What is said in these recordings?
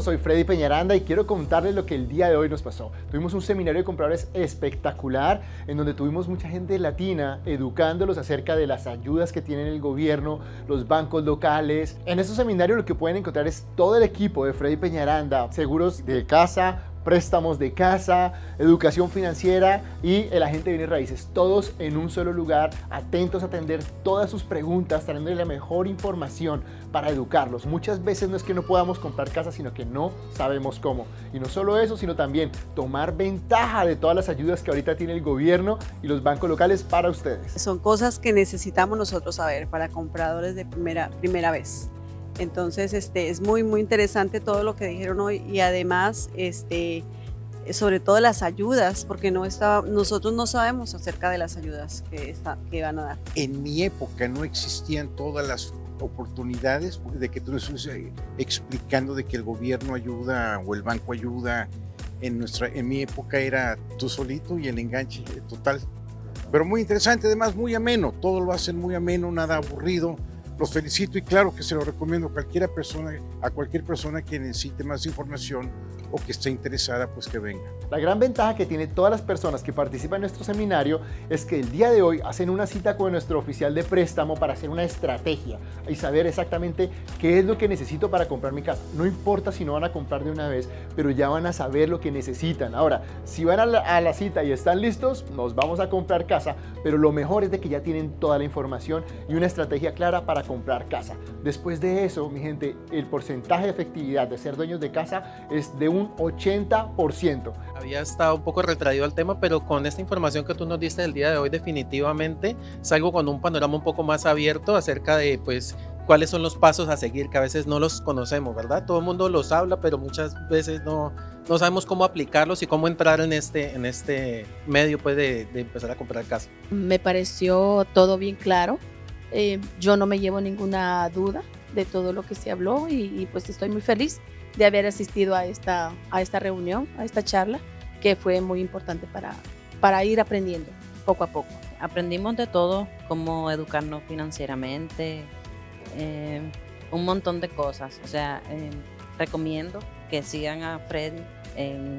Soy Freddy Peñaranda y quiero contarles lo que el día de hoy nos pasó. Tuvimos un seminario de compradores espectacular en donde tuvimos mucha gente latina educándolos acerca de las ayudas que tienen el gobierno, los bancos locales. En este seminario lo que pueden encontrar es todo el equipo de Freddy Peñaranda, seguros de casa, préstamos de casa, educación financiera y el agente de bienes raíces, todos en un solo lugar, atentos a atender todas sus preguntas, trayéndole la mejor información para educarlos. Muchas veces no es que no podamos comprar casa, sino que no sabemos cómo. Y no solo eso, sino también tomar ventaja de todas las ayudas que ahorita tiene el gobierno y los bancos locales para ustedes. Son cosas que necesitamos nosotros saber para compradores de primera, primera vez. Entonces, este, es muy, muy interesante todo lo que dijeron hoy y además, este, sobre todo las ayudas, porque no está, nosotros no sabemos acerca de las ayudas que, está, que van a dar. En mi época no existían todas las oportunidades de que tú estás explicando de que el gobierno ayuda o el banco ayuda. En, nuestra, en mi época era tú solito y el enganche total. Pero muy interesante, además muy ameno, todo lo hacen muy ameno, nada aburrido los felicito y claro que se lo recomiendo a cualquier persona, a cualquier persona que necesite más información o que esté interesada, pues que venga. La gran ventaja que tiene todas las personas que participan en nuestro seminario es que el día de hoy hacen una cita con nuestro oficial de préstamo para hacer una estrategia y saber exactamente qué es lo que necesito para comprar mi casa. No importa si no van a comprar de una vez, pero ya van a saber lo que necesitan. Ahora, si van a la, a la cita y están listos, nos vamos a comprar casa, pero lo mejor es de que ya tienen toda la información y una estrategia clara para comprar casa. Después de eso, mi gente, el porcentaje de efectividad de ser dueños de casa es de un 80%. Había estado un poco retraído al tema, pero con esta información que tú nos diste el día de hoy, definitivamente salgo con un panorama un poco más abierto acerca de, pues, cuáles son los pasos a seguir, que a veces no los conocemos, ¿verdad? Todo el mundo los habla, pero muchas veces no, no sabemos cómo aplicarlos y cómo entrar en este, en este medio pues, de, de empezar a comprar casa. Me pareció todo bien claro. Eh, yo no me llevo ninguna duda de todo lo que se habló y, y, pues estoy muy feliz de haber asistido a esta, a esta reunión, a esta charla, que fue muy importante para, para ir aprendiendo poco a poco. Aprendimos de todo, cómo educarnos financieramente, eh, un montón de cosas. O sea, eh, recomiendo que sigan a Freddy en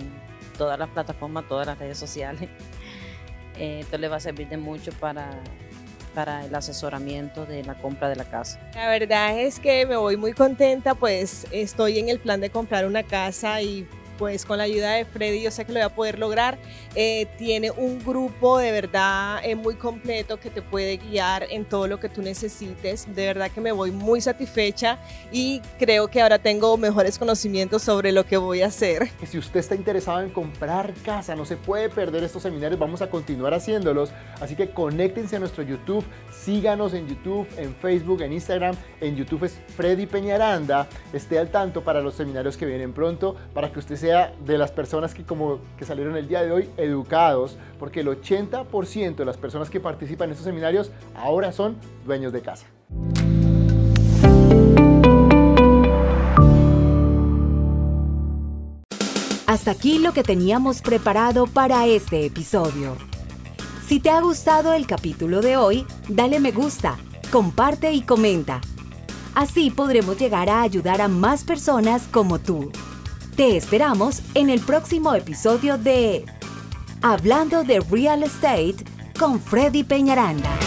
todas las plataformas, todas las redes sociales. Eh, esto le va a servir de mucho para para el asesoramiento de la compra de la casa. La verdad es que me voy muy contenta, pues estoy en el plan de comprar una casa y pues con la ayuda de Freddy yo sé que lo voy a poder lograr. Eh, tiene un grupo de verdad eh, muy completo que te puede guiar en todo lo que tú necesites. De verdad que me voy muy satisfecha y creo que ahora tengo mejores conocimientos sobre lo que voy a hacer. Si usted está interesado en comprar casa, no se puede perder estos seminarios, vamos a continuar haciéndolos. Así que conéctense a nuestro YouTube, síganos en YouTube, en Facebook, en Instagram. En YouTube es Freddy Peñaranda. Esté al tanto para los seminarios que vienen pronto, para que usted sea de las personas que como que salieron el día de hoy educados, porque el 80% de las personas que participan en estos seminarios ahora son dueños de casa. Hasta aquí lo que teníamos preparado para este episodio. Si te ha gustado el capítulo de hoy, dale me gusta, comparte y comenta. Así podremos llegar a ayudar a más personas como tú. Te esperamos en el próximo episodio de Hablando de Real Estate con Freddy Peñaranda.